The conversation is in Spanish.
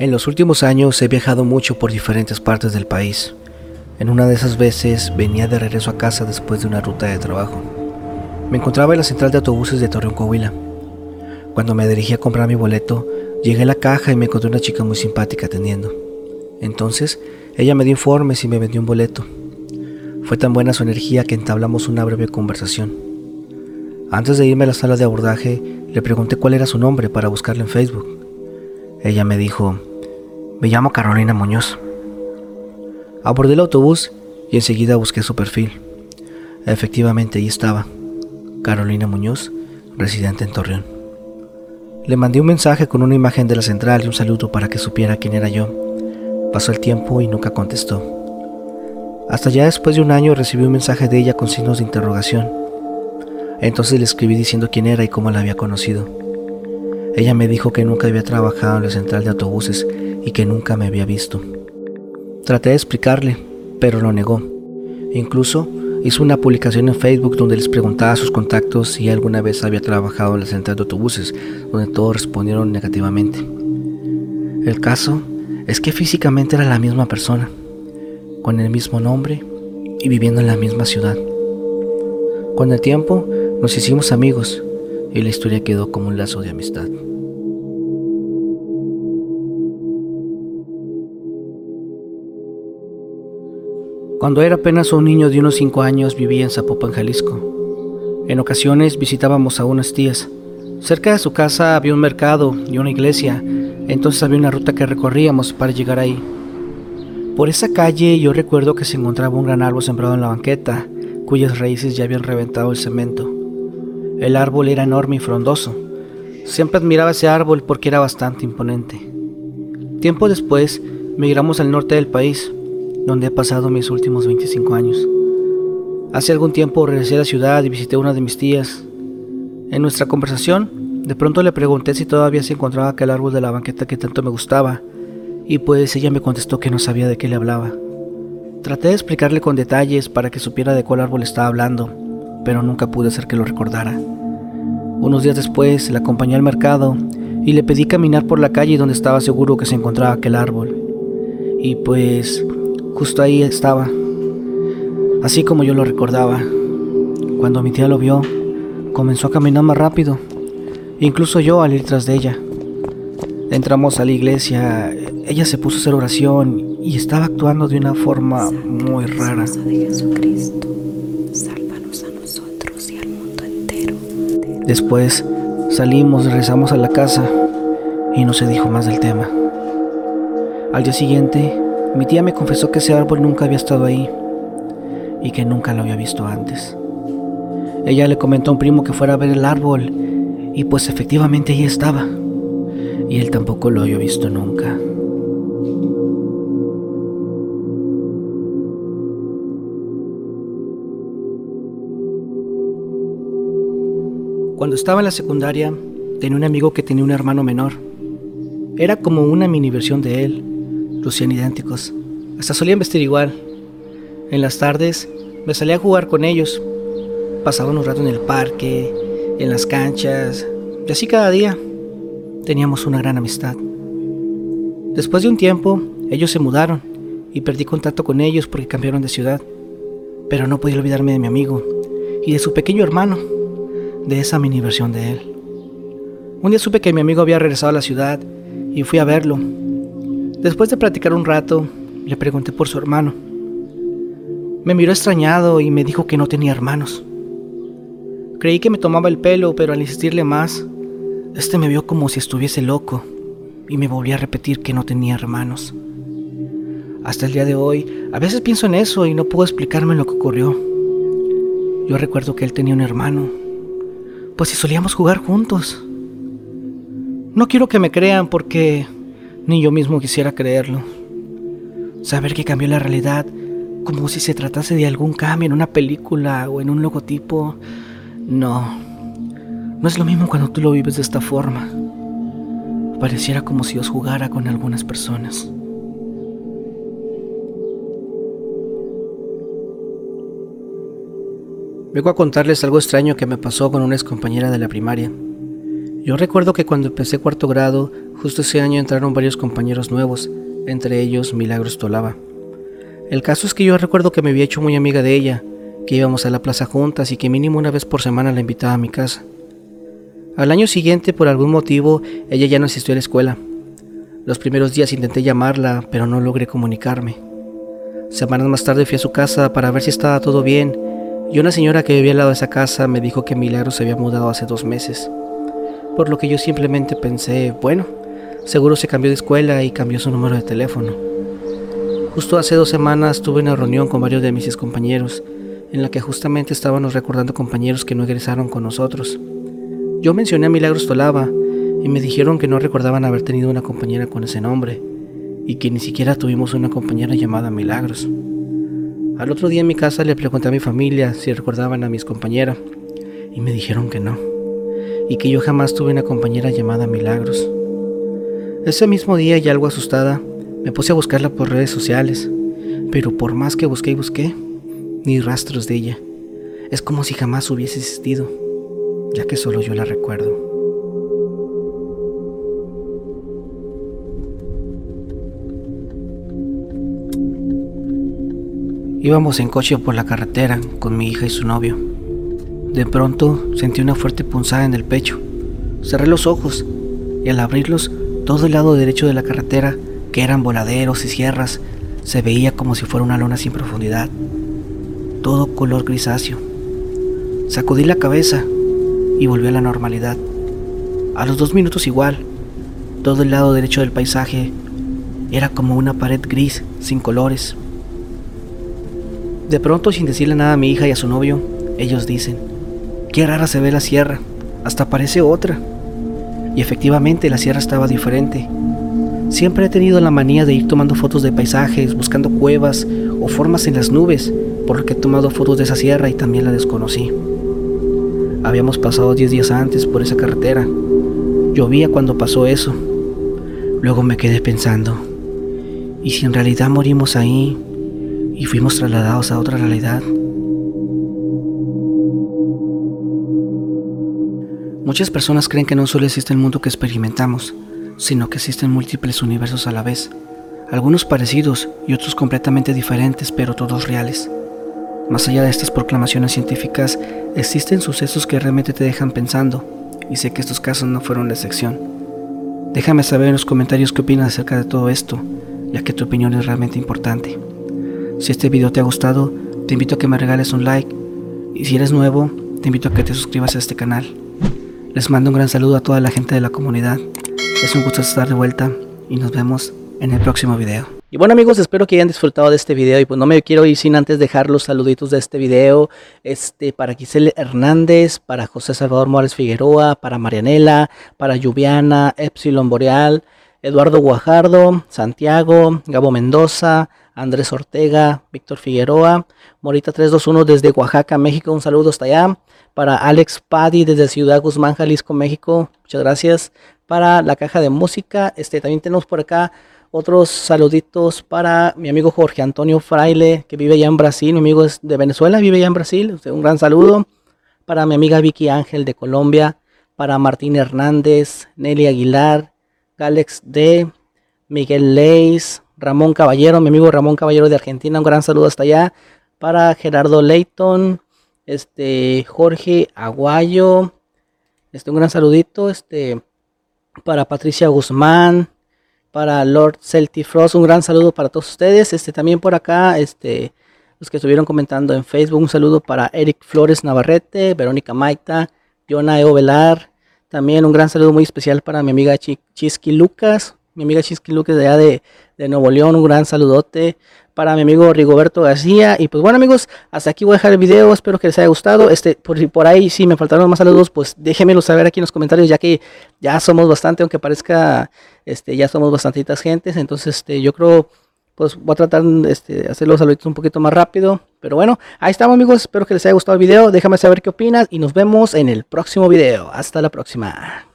En los últimos años he viajado mucho por diferentes partes del país. En una de esas veces venía de regreso a casa después de una ruta de trabajo. Me encontraba en la central de autobuses de Torreón, Coahuila. Cuando me dirigí a comprar mi boleto, llegué a la caja y me encontré una chica muy simpática atendiendo. Entonces, ella me dio informes y me vendió un boleto. Fue tan buena su energía que entablamos una breve conversación. Antes de irme a la sala de abordaje, le pregunté cuál era su nombre para buscarla en Facebook. Ella me dijo, me llamo Carolina Muñoz. Abordé el autobús y enseguida busqué su perfil. Efectivamente, ahí estaba. Carolina Muñoz, residente en Torreón. Le mandé un mensaje con una imagen de la central y un saludo para que supiera quién era yo. Pasó el tiempo y nunca contestó. Hasta ya después de un año recibí un mensaje de ella con signos de interrogación. Entonces le escribí diciendo quién era y cómo la había conocido. Ella me dijo que nunca había trabajado en la central de autobuses y que nunca me había visto. Traté de explicarle, pero lo negó. Incluso hizo una publicación en Facebook donde les preguntaba a sus contactos si alguna vez había trabajado en la central de autobuses, donde todos respondieron negativamente. El caso es que físicamente era la misma persona, con el mismo nombre y viviendo en la misma ciudad. Con el tiempo nos hicimos amigos y la historia quedó como un lazo de amistad. Cuando era apenas un niño de unos 5 años vivía en Zapopan, Jalisco. En ocasiones visitábamos a unas tías. Cerca de su casa había un mercado y una iglesia, entonces había una ruta que recorríamos para llegar ahí. Por esa calle yo recuerdo que se encontraba un gran árbol sembrado en la banqueta, cuyas raíces ya habían reventado el cemento. El árbol era enorme y frondoso. Siempre admiraba ese árbol porque era bastante imponente. Tiempo después, migramos al norte del país, donde he pasado mis últimos 25 años. Hace algún tiempo regresé a la ciudad y visité una de mis tías. En nuestra conversación, de pronto le pregunté si todavía se encontraba aquel árbol de la banqueta que tanto me gustaba, y pues ella me contestó que no sabía de qué le hablaba. Traté de explicarle con detalles para que supiera de cuál árbol estaba hablando, pero nunca pude hacer que lo recordara. Unos días después la acompañé al mercado y le pedí caminar por la calle donde estaba seguro que se encontraba aquel árbol. Y pues Justo ahí estaba, así como yo lo recordaba. Cuando mi tía lo vio, comenzó a caminar más rápido, incluso yo al ir tras de ella. Entramos a la iglesia, ella se puso a hacer oración y estaba actuando de una forma muy rara. Después salimos, regresamos a la casa y no se dijo más del tema. Al día siguiente mi tía me confesó que ese árbol nunca había estado ahí y que nunca lo había visto antes. Ella le comentó a un primo que fuera a ver el árbol y pues efectivamente ahí estaba. Y él tampoco lo había visto nunca. Cuando estaba en la secundaria, tenía un amigo que tenía un hermano menor. Era como una mini versión de él, lucían idénticos. Hasta solían vestir igual. En las tardes me salía a jugar con ellos. Pasaba un rato en el parque, en las canchas, y así cada día. Teníamos una gran amistad. Después de un tiempo, ellos se mudaron y perdí contacto con ellos porque cambiaron de ciudad. Pero no podía olvidarme de mi amigo y de su pequeño hermano, de esa mini versión de él. Un día supe que mi amigo había regresado a la ciudad y fui a verlo Después de platicar un rato, le pregunté por su hermano. Me miró extrañado y me dijo que no tenía hermanos. Creí que me tomaba el pelo, pero al insistirle más, este me vio como si estuviese loco y me volví a repetir que no tenía hermanos. Hasta el día de hoy, a veces pienso en eso y no puedo explicarme lo que ocurrió. Yo recuerdo que él tenía un hermano, pues si solíamos jugar juntos. No quiero que me crean porque ni yo mismo quisiera creerlo. Saber que cambió la realidad como si se tratase de algún cambio en una película o en un logotipo. No, no es lo mismo cuando tú lo vives de esta forma. Pareciera como si os jugara con algunas personas. Vengo a contarles algo extraño que me pasó con una ex compañera de la primaria. Yo recuerdo que cuando empecé cuarto grado, justo ese año entraron varios compañeros nuevos, entre ellos Milagros Tolaba. El caso es que yo recuerdo que me había hecho muy amiga de ella, que íbamos a la plaza juntas y que mínimo una vez por semana la invitaba a mi casa. Al año siguiente, por algún motivo, ella ya no asistió a la escuela. Los primeros días intenté llamarla, pero no logré comunicarme. Semanas más tarde fui a su casa para ver si estaba todo bien, y una señora que vivía al lado de esa casa me dijo que Milagro se había mudado hace dos meses. Por lo que yo simplemente pensé, bueno, seguro se cambió de escuela y cambió su número de teléfono. Justo hace dos semanas tuve una reunión con varios de mis compañeros, en la que justamente estábamos recordando compañeros que no egresaron con nosotros. Yo mencioné a Milagros Tolaba y me dijeron que no recordaban haber tenido una compañera con ese nombre y que ni siquiera tuvimos una compañera llamada Milagros. Al otro día en mi casa le pregunté a mi familia si recordaban a mis compañeras y me dijeron que no y que yo jamás tuve una compañera llamada Milagros. Ese mismo día y algo asustada me puse a buscarla por redes sociales, pero por más que busqué y busqué, ni rastros de ella. Es como si jamás hubiese existido, ya que solo yo la recuerdo. Íbamos en coche por la carretera con mi hija y su novio. De pronto sentí una fuerte punzada en el pecho. Cerré los ojos y al abrirlos, todo el lado derecho de la carretera, que eran voladeros y sierras, se veía como si fuera una lona sin profundidad. Todo color grisáceo. Sacudí la cabeza y volví a la normalidad. A los dos minutos igual, todo el lado derecho del paisaje era como una pared gris sin colores. De pronto, sin decirle nada a mi hija y a su novio, ellos dicen, qué rara se ve la sierra, hasta parece otra. Y efectivamente la sierra estaba diferente. Siempre he tenido la manía de ir tomando fotos de paisajes, buscando cuevas o formas en las nubes, por lo que he tomado fotos de esa sierra y también la desconocí. Habíamos pasado 10 días antes por esa carretera. Llovía cuando pasó eso. Luego me quedé pensando, ¿y si en realidad morimos ahí y fuimos trasladados a otra realidad. Muchas personas creen que no solo existe el mundo que experimentamos, sino que existen múltiples universos a la vez, algunos parecidos y otros completamente diferentes, pero todos reales. Más allá de estas proclamaciones científicas, existen sucesos que realmente te dejan pensando, y sé que estos casos no fueron la excepción. Déjame saber en los comentarios qué opinas acerca de todo esto, ya que tu opinión es realmente importante. Si este video te ha gustado, te invito a que me regales un like y si eres nuevo, te invito a que te suscribas a este canal. Les mando un gran saludo a toda la gente de la comunidad. Es un gusto estar de vuelta y nos vemos en el próximo video. Y bueno amigos, espero que hayan disfrutado de este video y pues no me quiero ir sin antes dejar los saluditos de este video. Este para Giselle Hernández, para José Salvador Morales Figueroa, para Marianela, para Lluviana, Epsilon Boreal, Eduardo Guajardo, Santiago, Gabo Mendoza, Andrés Ortega, Víctor Figueroa, Morita 321 desde Oaxaca, México, un saludo hasta allá. Para Alex Paddy desde Ciudad Guzmán, Jalisco, México, muchas gracias. Para la caja de música, este también tenemos por acá otros saluditos para mi amigo Jorge Antonio Fraile, que vive allá en Brasil, mi amigo es de Venezuela, vive allá en Brasil, un gran saludo. Para mi amiga Vicky Ángel de Colombia, para Martín Hernández, Nelly Aguilar, Alex D, Miguel Leis, Ramón Caballero, mi amigo Ramón Caballero de Argentina, un gran saludo hasta allá. Para Gerardo Leighton, este, Jorge Aguayo, este, un gran saludito, este, para Patricia Guzmán, para Lord Celtifrost, un gran saludo para todos ustedes, este, también por acá, este, los que estuvieron comentando en Facebook, un saludo para Eric Flores Navarrete, Verónica Maita, Jonah Eo Velar, también un gran saludo muy especial para mi amiga Chisky Lucas, mi amiga Chisky Lucas de allá de, de Nuevo León, un gran saludote para mi amigo Rigoberto García. Y pues bueno amigos, hasta aquí voy a dejar el video, espero que les haya gustado. Este, por, por ahí si me faltaron más saludos, pues déjenmelo saber aquí en los comentarios, ya que ya somos bastante, aunque parezca, este, ya somos bastantitas gentes. Entonces, este, yo creo, pues voy a tratar este, de hacer los saluditos un poquito más rápido. Pero bueno, ahí estamos amigos, espero que les haya gustado el video. Déjame saber qué opinas y nos vemos en el próximo video. Hasta la próxima.